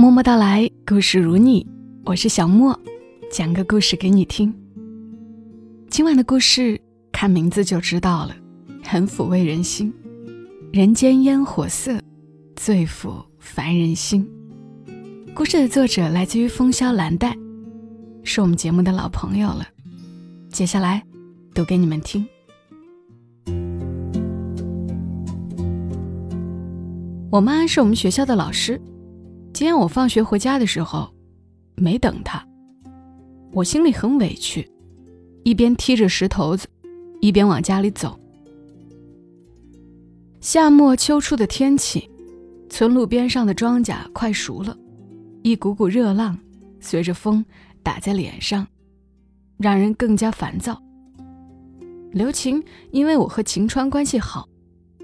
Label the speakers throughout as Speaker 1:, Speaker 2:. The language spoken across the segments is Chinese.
Speaker 1: 默默到来，故事如你，我是小莫，讲个故事给你听。今晚的故事看名字就知道了，很抚慰人心。人间烟火色，最抚凡人心。故事的作者来自于风萧兰黛，是我们节目的老朋友了。接下来读给你们听。我妈是我们学校的老师。今天我放学回家的时候，没等他，我心里很委屈，一边踢着石头子，一边往家里走。夏末秋初的天气，村路边上的庄稼快熟了，一股股热浪随着风打在脸上，让人更加烦躁。刘晴因为我和晴川关系好，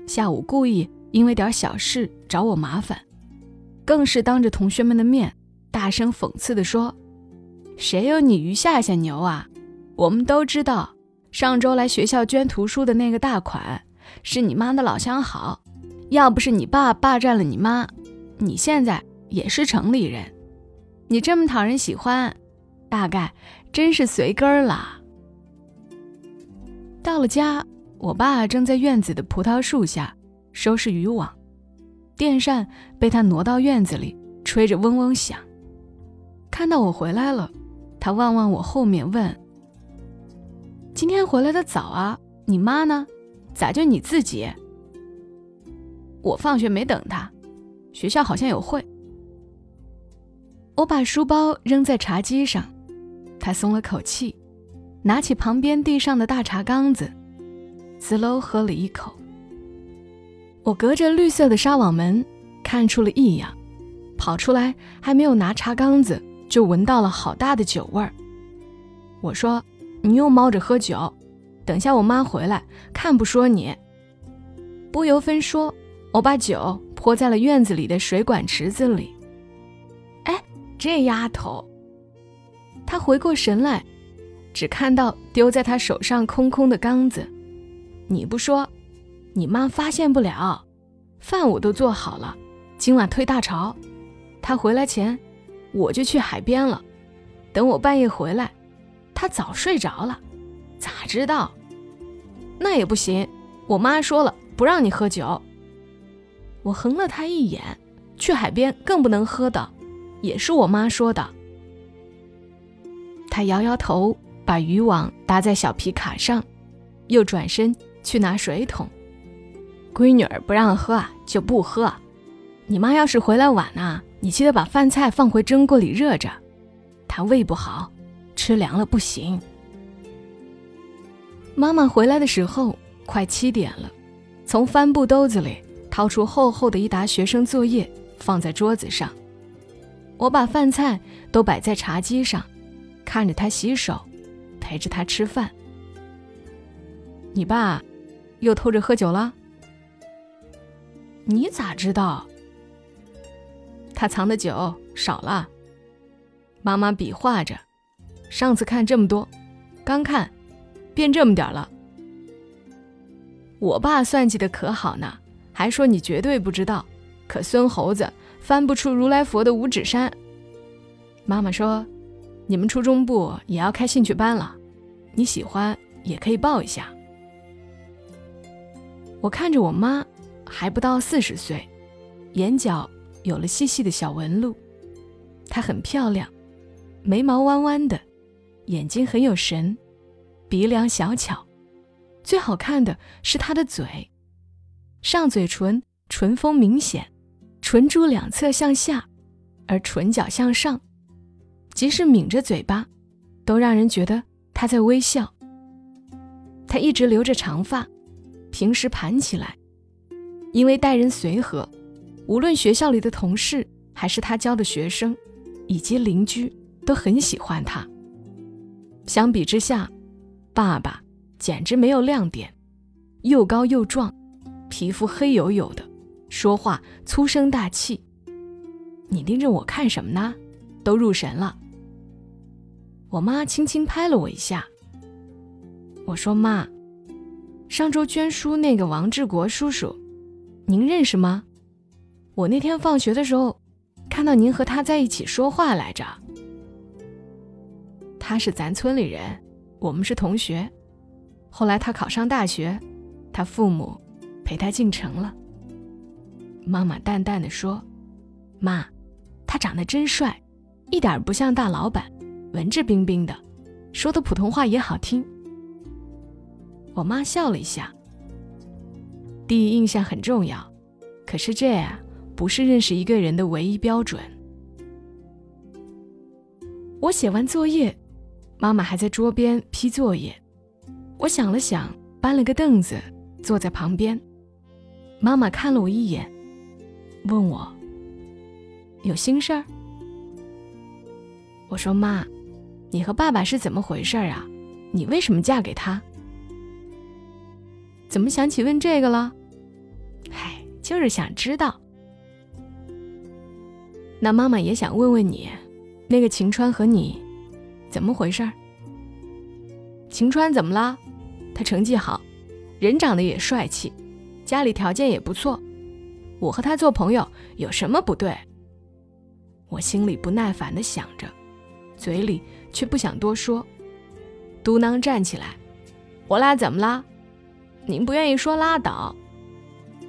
Speaker 1: 下午故意。因为点小事找我麻烦，更是当着同学们的面大声讽刺地说：“谁有你于夏夏牛啊？我们都知道，上周来学校捐图书的那个大款是你妈的老相好，要不是你爸霸占了你妈，你现在也是城里人。你这么讨人喜欢，大概真是随根儿了。”到了家，我爸正在院子的葡萄树下。收拾渔网，电扇被他挪到院子里，吹着嗡嗡响。看到我回来了，他望望我后面问：“今天回来的早啊，你妈呢？咋就你自己？”我放学没等他，学校好像有会。我把书包扔在茶几上，他松了口气，拿起旁边地上的大茶缸子，滋喽喝了一口。我隔着绿色的纱网门看出了异样，跑出来还没有拿茶缸子，就闻到了好大的酒味儿。我说：“你又猫着喝酒，等下我妈回来看不说你。”不由分说，我把酒泼在了院子里的水管池子里。哎，这丫头！她回过神来，只看到丢在她手上空空的缸子。你不说。你妈发现不了，饭我都做好了，今晚退大潮。她回来前，我就去海边了。等我半夜回来，她早睡着了。咋知道？那也不行，我妈说了，不让你喝酒。我横了她一眼，去海边更不能喝的，也是我妈说的。她摇摇头，把渔网搭在小皮卡上，又转身去拿水桶。闺女儿不让喝就不喝，你妈要是回来晚呢，你记得把饭菜放回蒸锅里热着。她胃不好，吃凉了不行。妈妈回来的时候快七点了，从帆布兜子里掏出厚厚的一沓学生作业放在桌子上。我把饭菜都摆在茶几上，看着她洗手，陪着她吃饭。你爸又偷着喝酒了？你咋知道？他藏的酒少了。妈妈比划着，上次看这么多，刚看，变这么点了。我爸算计的可好呢，还说你绝对不知道。可孙猴子翻不出如来佛的五指山。妈妈说，你们初中部也要开兴趣班了，你喜欢也可以报一下。我看着我妈。还不到四十岁，眼角有了细细的小纹路。她很漂亮，眉毛弯弯的，眼睛很有神，鼻梁小巧。最好看的是她的嘴，上嘴唇唇峰明显，唇珠两侧向下，而唇角向上。即使抿着嘴巴，都让人觉得她在微笑。她一直留着长发，平时盘起来。因为待人随和，无论学校里的同事，还是他教的学生，以及邻居，都很喜欢他。相比之下，爸爸简直没有亮点，又高又壮，皮肤黑黝黝的，说话粗声大气。你盯着我看什么呢？都入神了。我妈轻轻拍了我一下。我说：“妈，上周捐书那个王志国叔叔。”您认识吗？我那天放学的时候，看到您和他在一起说话来着。他是咱村里人，我们是同学。后来他考上大学，他父母陪他进城了。妈妈淡淡的说：“妈，他长得真帅，一点不像大老板，文质彬彬的，说的普通话也好听。”我妈笑了一下。第一印象很重要，可是这啊，不是认识一个人的唯一标准。我写完作业，妈妈还在桌边批作业。我想了想，搬了个凳子坐在旁边。妈妈看了我一眼，问我：“有心事儿？”我说：“妈，你和爸爸是怎么回事啊？你为什么嫁给他？怎么想起问这个了？嗨，就是想知道。那妈妈也想问问你。”那个晴川和你，怎么回事？晴川怎么了？他成绩好，人长得也帅气，家里条件也不错。我和他做朋友有什么不对？我心里不耐烦的想着，嘴里却不想多说，嘟囔站起来：“我俩怎么了？您不愿意说拉倒，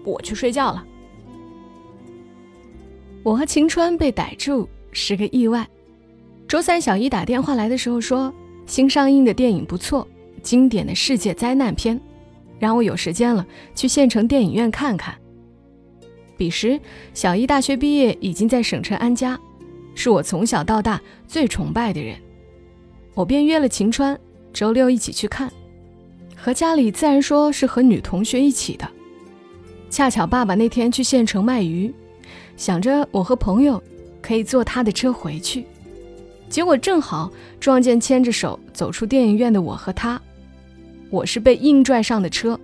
Speaker 1: 我去睡觉了。”我和晴川被逮住是个意外。周三，小姨打电话来的时候说，新上映的电影不错，经典的世界灾难片，让我有时间了去县城电影院看看。彼时，小姨大学毕业，已经在省城安家，是我从小到大最崇拜的人。我便约了晴川，周六一起去看。和家里自然说是和女同学一起的。恰巧爸爸那天去县城卖鱼，想着我和朋友可以坐他的车回去。结果正好撞见牵着手走出电影院的我和他，我是被硬拽上的车，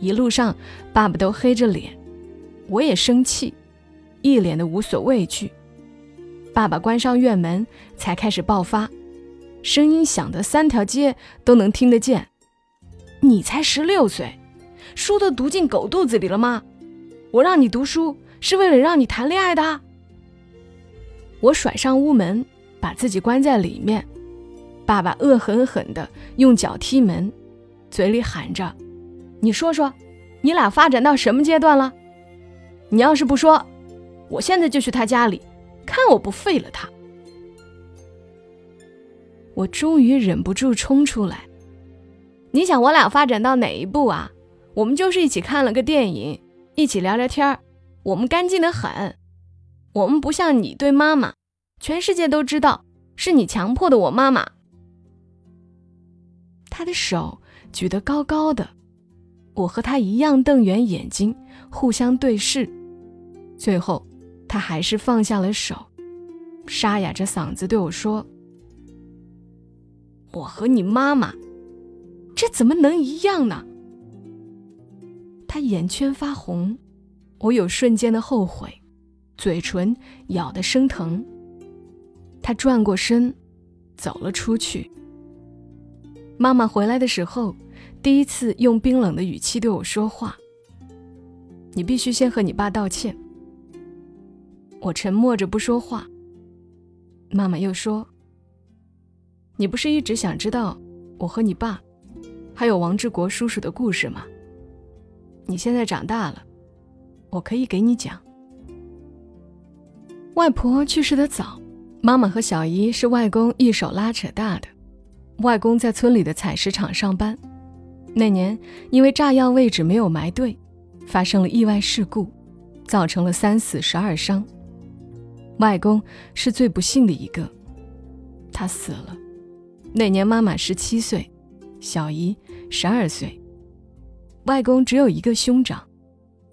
Speaker 1: 一路上爸爸都黑着脸，我也生气，一脸的无所畏惧。爸爸关上院门才开始爆发，声音响得三条街都能听得见。你才十六岁，书都读进狗肚子里了吗？我让你读书是为了让你谈恋爱的。我甩上屋门。把自己关在里面，爸爸恶狠狠地用脚踢门，嘴里喊着：“你说说，你俩发展到什么阶段了？你要是不说，我现在就去他家里，看我不废了他！”我终于忍不住冲出来：“你想我俩发展到哪一步啊？我们就是一起看了个电影，一起聊聊天儿，我们干净的很，我们不像你对妈妈。”全世界都知道是你强迫的我妈妈。他的手举得高高的，我和他一样瞪圆眼睛，互相对视。最后，他还是放下了手，沙哑着嗓子对我说：“我和你妈妈，这怎么能一样呢？”他眼圈发红，我有瞬间的后悔，嘴唇咬得生疼。他转过身，走了出去。妈妈回来的时候，第一次用冰冷的语气对我说话：“你必须先和你爸道歉。”我沉默着不说话。妈妈又说：“你不是一直想知道我和你爸，还有王志国叔叔的故事吗？你现在长大了，我可以给你讲。”外婆去世的早。妈妈和小姨是外公一手拉扯大的。外公在村里的采石场上班，那年因为炸药位置没有埋对，发生了意外事故，造成了三死十二伤。外公是最不幸的一个，他死了。那年妈妈十七岁，小姨十二岁。外公只有一个兄长，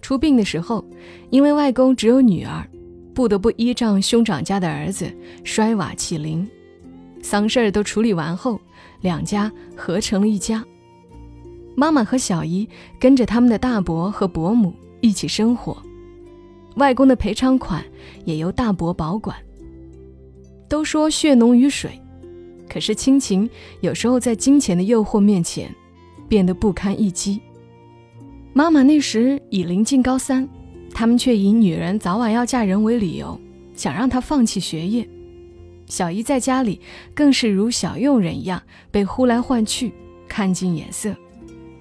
Speaker 1: 出殡的时候，因为外公只有女儿。不得不依仗兄长家的儿子摔瓦起灵，丧事儿都处理完后，两家合成了一家。妈妈和小姨跟着他们的大伯和伯母一起生活，外公的赔偿款也由大伯保管。都说血浓于水，可是亲情有时候在金钱的诱惑面前变得不堪一击。妈妈那时已临近高三。他们却以女人早晚要嫁人为理由，想让她放弃学业。小姨在家里更是如小佣人一样被呼来唤去，看尽眼色。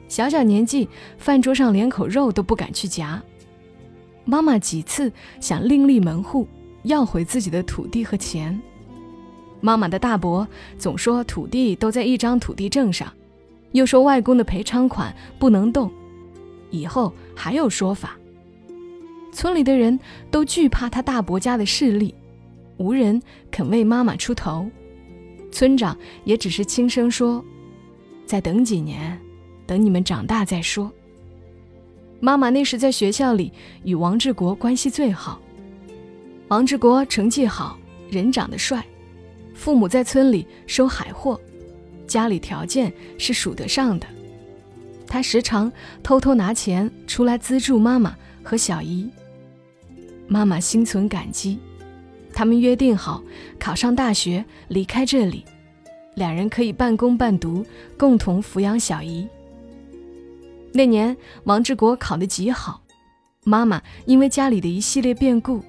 Speaker 1: 小小年纪，饭桌上连口肉都不敢去夹。妈妈几次想另立门户，要回自己的土地和钱。妈妈的大伯总说土地都在一张土地证上，又说外公的赔偿款不能动，以后还有说法。村里的人都惧怕他大伯家的势力。无人肯为妈妈出头，村长也只是轻声说：“再等几年，等你们长大再说。”妈妈那时在学校里与王志国关系最好，王志国成绩好，人长得帅，父母在村里收海货，家里条件是数得上的。他时常偷偷拿钱出来资助妈妈和小姨，妈妈心存感激。他们约定好，考上大学离开这里，两人可以半工半读，共同抚养小姨。那年，王志国考得极好，妈妈因为家里的一系列变故，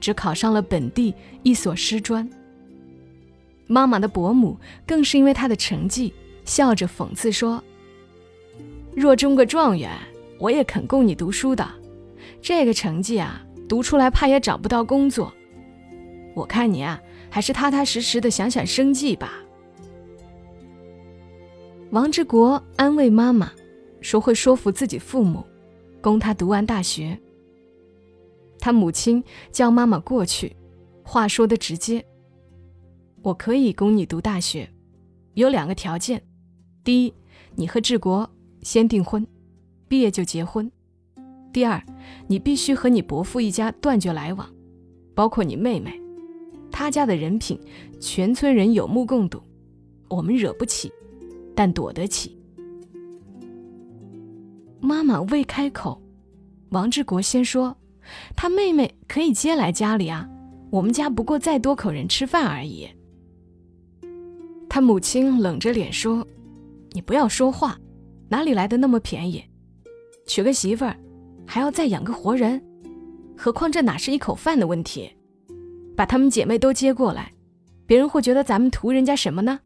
Speaker 1: 只考上了本地一所师专。妈妈的伯母更是因为他的成绩，笑着讽刺说：“若中个状元，我也肯供你读书的。这个成绩啊，读出来怕也找不到工作。”我看你啊，还是踏踏实实的想想生计吧。王志国安慰妈妈，说会说服自己父母，供他读完大学。他母亲叫妈妈过去，话说的直接：“我可以供你读大学，有两个条件：第一，你和志国先订婚，毕业就结婚；第二，你必须和你伯父一家断绝来往，包括你妹妹。”他家的人品，全村人有目共睹，我们惹不起，但躲得起。妈妈未开口，王志国先说：“他妹妹可以接来家里啊，我们家不过再多口人吃饭而已。”他母亲冷着脸说：“你不要说话，哪里来的那么便宜？娶个媳妇儿，还要再养个活人，何况这哪是一口饭的问题？”把她们姐妹都接过来，别人会觉得咱们图人家什么呢？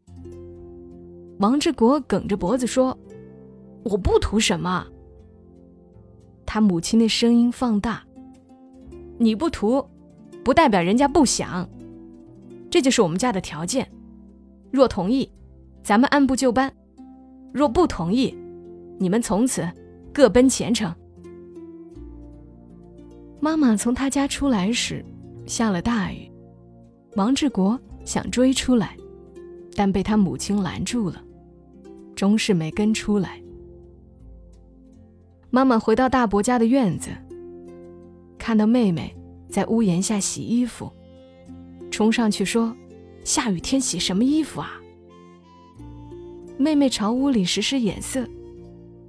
Speaker 1: 王志国梗着脖子说：“我不图什么。”他母亲的声音放大：“你不图，不代表人家不想。这就是我们家的条件。若同意，咱们按部就班；若不同意，你们从此各奔前程。”妈妈从他家出来时。下了大雨，王志国想追出来，但被他母亲拦住了，终是没跟出来。妈妈回到大伯家的院子，看到妹妹在屋檐下洗衣服，冲上去说：“下雨天洗什么衣服啊？”妹妹朝屋里使使眼色，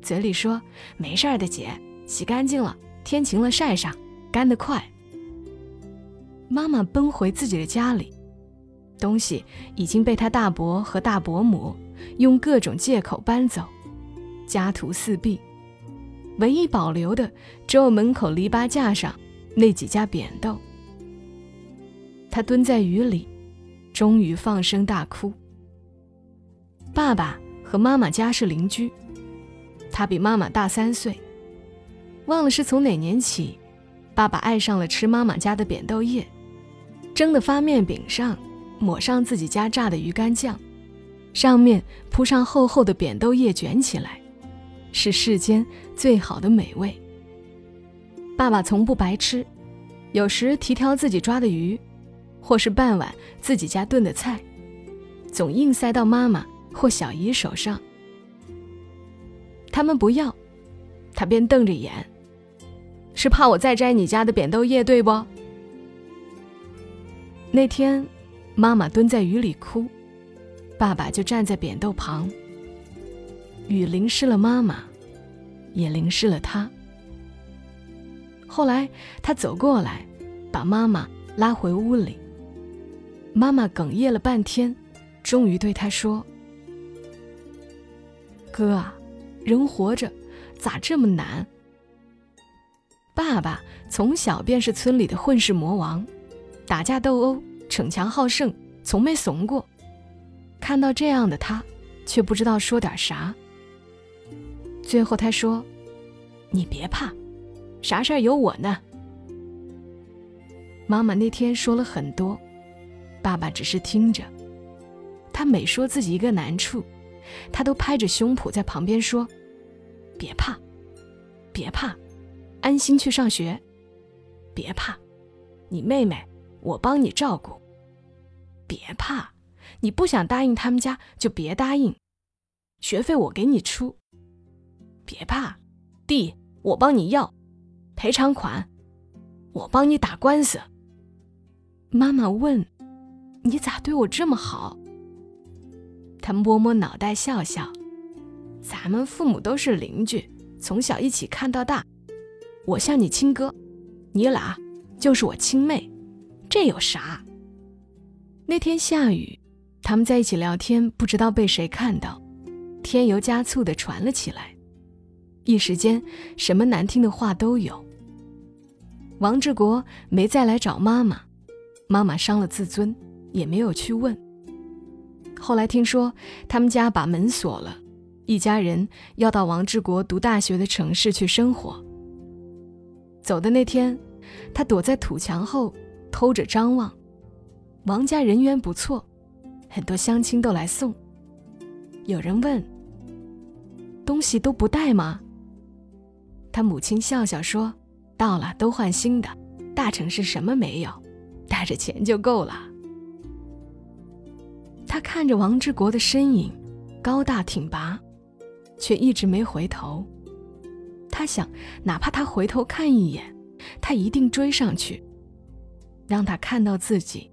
Speaker 1: 嘴里说：“没事的，姐，洗干净了，天晴了晒上，干得快。”妈妈奔回自己的家里，东西已经被她大伯和大伯母用各种借口搬走，家徒四壁，唯一保留的只有门口篱笆架上那几家扁豆。他蹲在雨里，终于放声大哭。爸爸和妈妈家是邻居，他比妈妈大三岁，忘了是从哪年起，爸爸爱上了吃妈妈家的扁豆叶。蒸的发面饼上抹上自己家榨的鱼干酱，上面铺上厚厚的扁豆叶卷起来，是世间最好的美味。爸爸从不白吃，有时提挑自己抓的鱼，或是半碗自己家炖的菜，总硬塞到妈妈或小姨手上。他们不要，他便瞪着眼，是怕我再摘你家的扁豆叶，对不？那天，妈妈蹲在雨里哭，爸爸就站在扁豆旁。雨淋湿了妈妈，也淋湿了他。后来，他走过来，把妈妈拉回屋里。妈妈哽咽了半天，终于对他说：“哥啊，人活着咋这么难？”爸爸从小便是村里的混世魔王。打架斗殴，逞强好胜，从没怂过。看到这样的他，却不知道说点啥。最后他说：“你别怕，啥事儿有我呢。”妈妈那天说了很多，爸爸只是听着。他每说自己一个难处，他都拍着胸脯在旁边说：“别怕，别怕，安心去上学。别怕，你妹妹我帮你照顾。别怕，你不想答应他们家就别答应，学费我给你出。别怕，地我帮你要，赔偿款我帮你打官司。”妈妈问：“你咋对我这么好？”他摸摸脑袋笑笑：“咱们父母都是邻居，从小一起看到大。我像你亲哥，你俩就是我亲妹，这有啥？”那天下雨，他们在一起聊天，不知道被谁看到，添油加醋的传了起来，一时间什么难听的话都有。王志国没再来找妈妈。妈妈伤了自尊，也没有去问。后来听说他们家把门锁了，一家人要到王志国读大学的城市去生活。走的那天，他躲在土墙后偷着张望。王家人缘不错，很多乡亲都来送。有人问：“东西都不带吗？”他母亲笑笑说：“到了都换新的，大城市什么没有。”带着钱就够了。他看着王志国的身影，高大挺拔，却一直没回头。他想，哪怕他回头看一眼，他一定追上去，让他看到自己。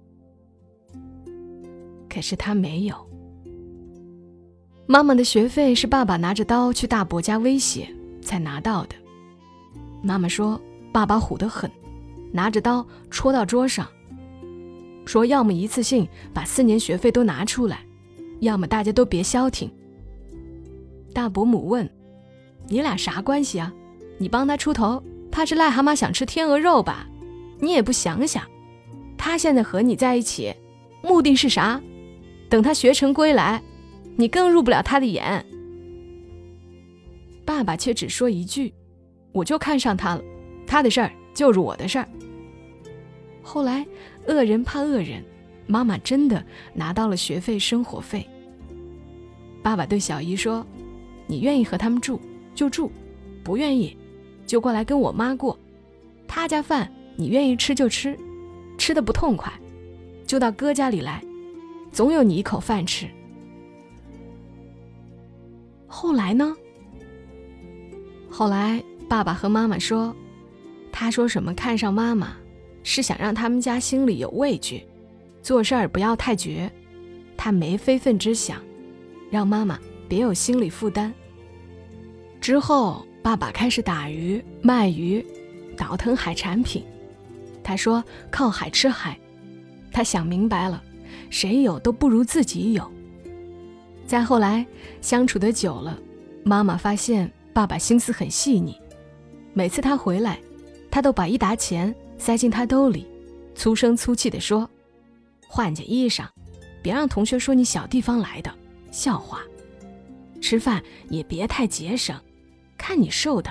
Speaker 1: 可是他没有。妈妈的学费是爸爸拿着刀去大伯家威胁才拿到的。妈妈说，爸爸虎得很，拿着刀戳到桌上。说要么一次性把四年学费都拿出来，要么大家都别消停。大伯母问：“你俩啥关系啊？你帮他出头，怕是癞蛤蟆想吃天鹅肉吧？你也不想想，他现在和你在一起，目的是啥？等他学成归来，你更入不了他的眼。”爸爸却只说一句：“我就看上他了，他的事儿就是我的事儿。”后来。恶人怕恶人，妈妈真的拿到了学费、生活费。爸爸对小姨说：“你愿意和他们住就住，不愿意就过来跟我妈过。他家饭你愿意吃就吃，吃的不痛快就到哥家里来，总有你一口饭吃。”后来呢？后来爸爸和妈妈说：“他说什么看上妈妈。”是想让他们家心里有畏惧，做事儿不要太绝，他没非分之想，让妈妈别有心理负担。之后，爸爸开始打鱼卖鱼，倒腾海产品。他说靠海吃海，他想明白了，谁有都不如自己有。再后来相处的久了，妈妈发现爸爸心思很细腻，每次他回来，他都把一沓钱。塞进他兜里，粗声粗气地说：“换件衣裳，别让同学说你小地方来的，笑话。吃饭也别太节省，看你瘦的。”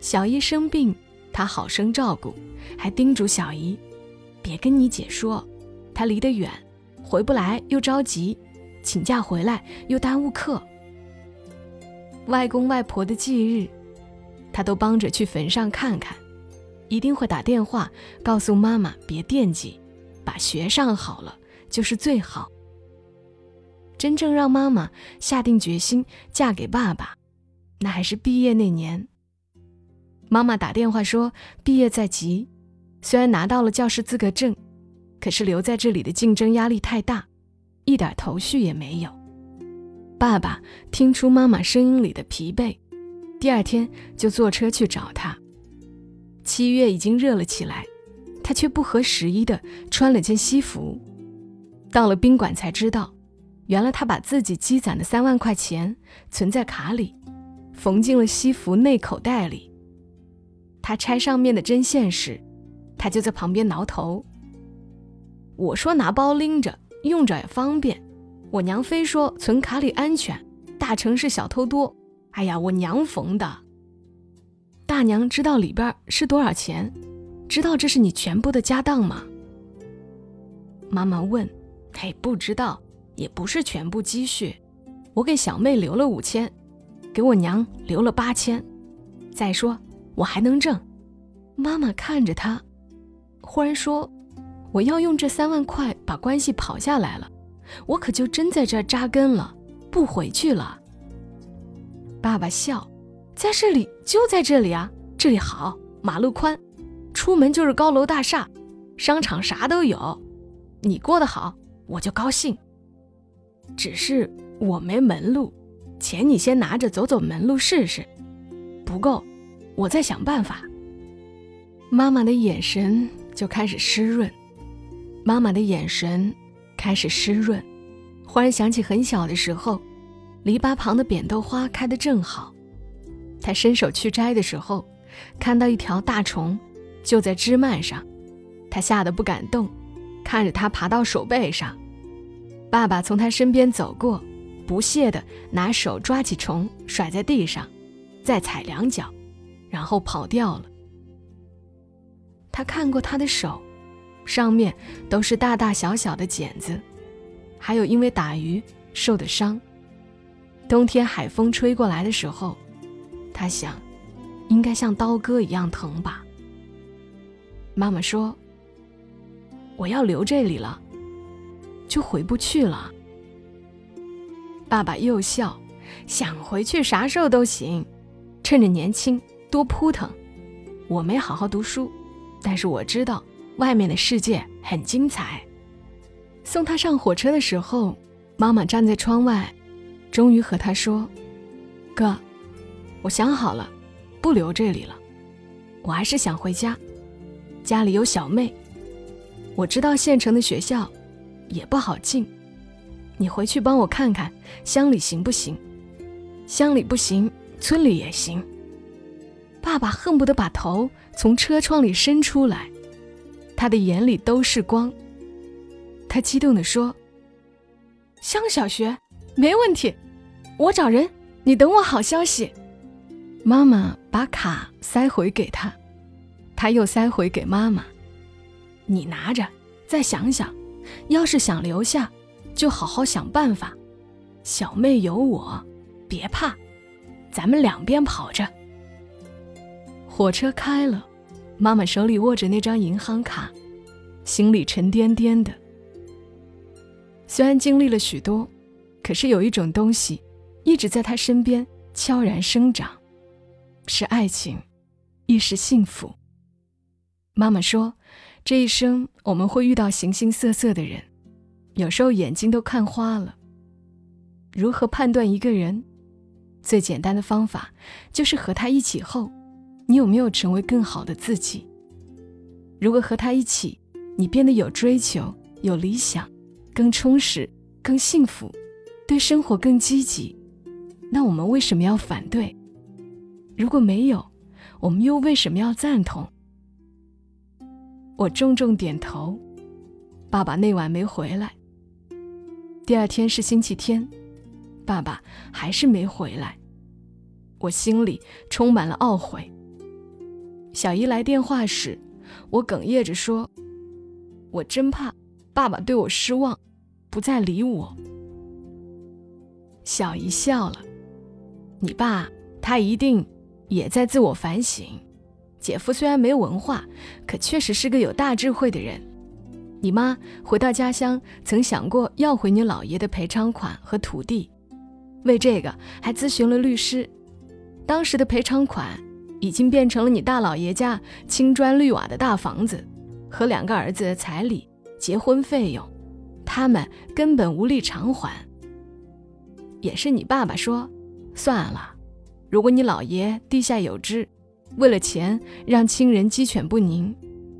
Speaker 1: 小姨生病，他好生照顾，还叮嘱小姨：“别跟你姐说，她离得远，回不来又着急，请假回来又耽误课。外公外婆的忌日，他都帮着去坟上看看。”一定会打电话告诉妈妈别惦记，把学上好了就是最好。真正让妈妈下定决心嫁给爸爸，那还是毕业那年。妈妈打电话说毕业在即，虽然拿到了教师资格证，可是留在这里的竞争压力太大，一点头绪也没有。爸爸听出妈妈声音里的疲惫，第二天就坐车去找她。七月已经热了起来，他却不合时宜的穿了件西服。到了宾馆才知道，原来他把自己积攒的三万块钱存在卡里，缝进了西服内口袋里。他拆上面的针线时，他他就在旁边挠头。我说拿包拎着，用着也方便。我娘非说存卡里安全，大城市小偷多。哎呀，我娘缝的。大娘知道里边是多少钱？知道这是你全部的家当吗？妈妈问。嘿，不知道，也不是全部积蓄。我给小妹留了五千，给我娘留了八千。再说我还能挣。妈妈看着他，忽然说：“我要用这三万块把关系跑下来了，我可就真在这扎根了，不回去了。”爸爸笑：“在这里，就在这里啊，这里好，马路宽，出门就是高楼大厦，商场啥都有。你过得好，我就高兴。只是我没门路，钱你先拿着走走门路试试，不够，我再想办法。”妈妈的眼神就开始湿润，妈妈的眼神开始湿润。忽然想起很小的时候，篱笆旁的扁豆花开得正好，他伸手去摘的时候，看到一条大虫就在枝蔓上，他吓得不敢动，看着它爬到手背上。爸爸从他身边走过，不屑地拿手抓起虫甩在地上，再踩两脚，然后跑掉了。他看过他的手，上面都是大大小小的茧子，还有因为打鱼受的伤。冬天海风吹过来的时候，他想，应该像刀割一样疼吧。妈妈说：“我要留这里了，就回不去了。”爸爸又笑：“想回去啥时候都行，趁着年轻多扑腾。我没好好读书。”但是我知道外面的世界很精彩。送他上火车的时候，妈妈站在窗外，终于和他说：“哥，我想好了，不留这里了。我还是想回家，家里有小妹。我知道县城的学校也不好进，你回去帮我看看乡里行不行？乡里不行，村里也行。”爸爸恨不得把头从车窗里伸出来，他的眼里都是光。他激动地说：“乡小学没问题，我找人，你等我好消息。”妈妈把卡塞回给他，他又塞回给妈妈：“你拿着，再想想，要是想留下，就好好想办法。小妹有我，别怕，咱们两边跑着。”火车开了，妈妈手里握着那张银行卡，心里沉甸甸的。虽然经历了许多，可是有一种东西一直在她身边悄然生长，是爱情，亦是幸福。妈妈说，这一生我们会遇到形形色色的人，有时候眼睛都看花了。如何判断一个人？最简单的方法就是和他一起后。你有没有成为更好的自己？如果和他一起，你变得有追求、有理想、更充实、更幸福，对生活更积极，那我们为什么要反对？如果没有，我们又为什么要赞同？我重重点头。爸爸那晚没回来。第二天是星期天，爸爸还是没回来。我心里充满了懊悔。小姨来电话时，我哽咽着说：“我真怕爸爸对我失望，不再理我。”小姨笑了：“你爸他一定也在自我反省。姐夫虽然没文化，可确实是个有大智慧的人。你妈回到家乡，曾想过要回你姥爷的赔偿款和土地，为这个还咨询了律师。当时的赔偿款。”已经变成了你大老爷家青砖绿瓦的大房子，和两个儿子的彩礼、结婚费用，他们根本无力偿还。也是你爸爸说，算了，如果你老爷地下有知，为了钱让亲人鸡犬不宁，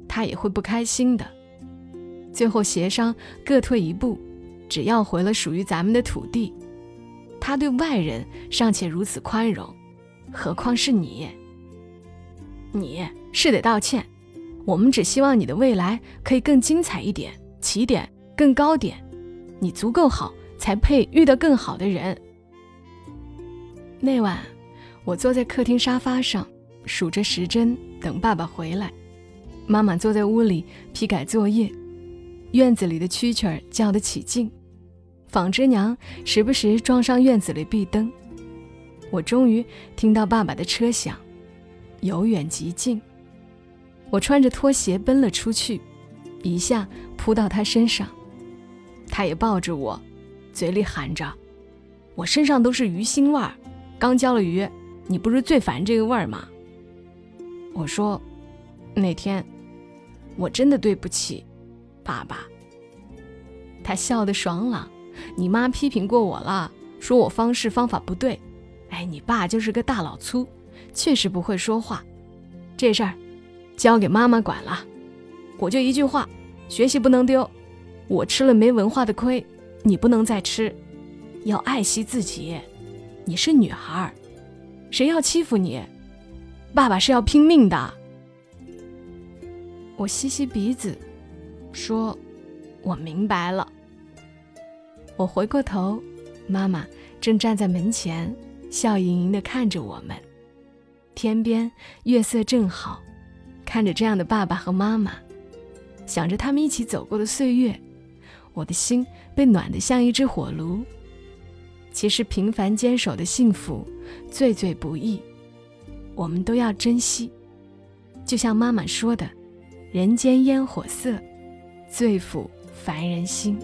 Speaker 1: 他也会不开心的。最后协商各退一步，只要回了属于咱们的土地。他对外人尚且如此宽容，何况是你？你是得道歉，我们只希望你的未来可以更精彩一点，起点更高点。你足够好，才配遇到更好的人。那晚，我坐在客厅沙发上，数着时针，等爸爸回来。妈妈坐在屋里批改作业，院子里的蛐蛐儿叫得起劲，纺织娘时不时撞上院子里壁灯。我终于听到爸爸的车响，由远及近。我穿着拖鞋奔了出去，一下扑到他身上，他也抱着我，嘴里喊着：“我身上都是鱼腥味儿，刚浇了鱼，你不是最烦这个味儿吗？”我说：“那天我真的对不起爸爸。”他笑得爽朗：“你妈批评过我了，说我方式方法不对。哎，你爸就是个大老粗，确实不会说话，这事儿。”交给妈妈管了，我就一句话：学习不能丢。我吃了没文化的亏，你不能再吃。要爱惜自己，你是女孩儿，谁要欺负你，爸爸是要拼命的。我吸吸鼻子，说：“我明白了。”我回过头，妈妈正站在门前，笑盈盈地看着我们。天边月色正好。看着这样的爸爸和妈妈，想着他们一起走过的岁月，我的心被暖得像一只火炉。其实平凡坚守的幸福，最最不易，我们都要珍惜。就像妈妈说的：“人间烟火色，最抚凡人心。”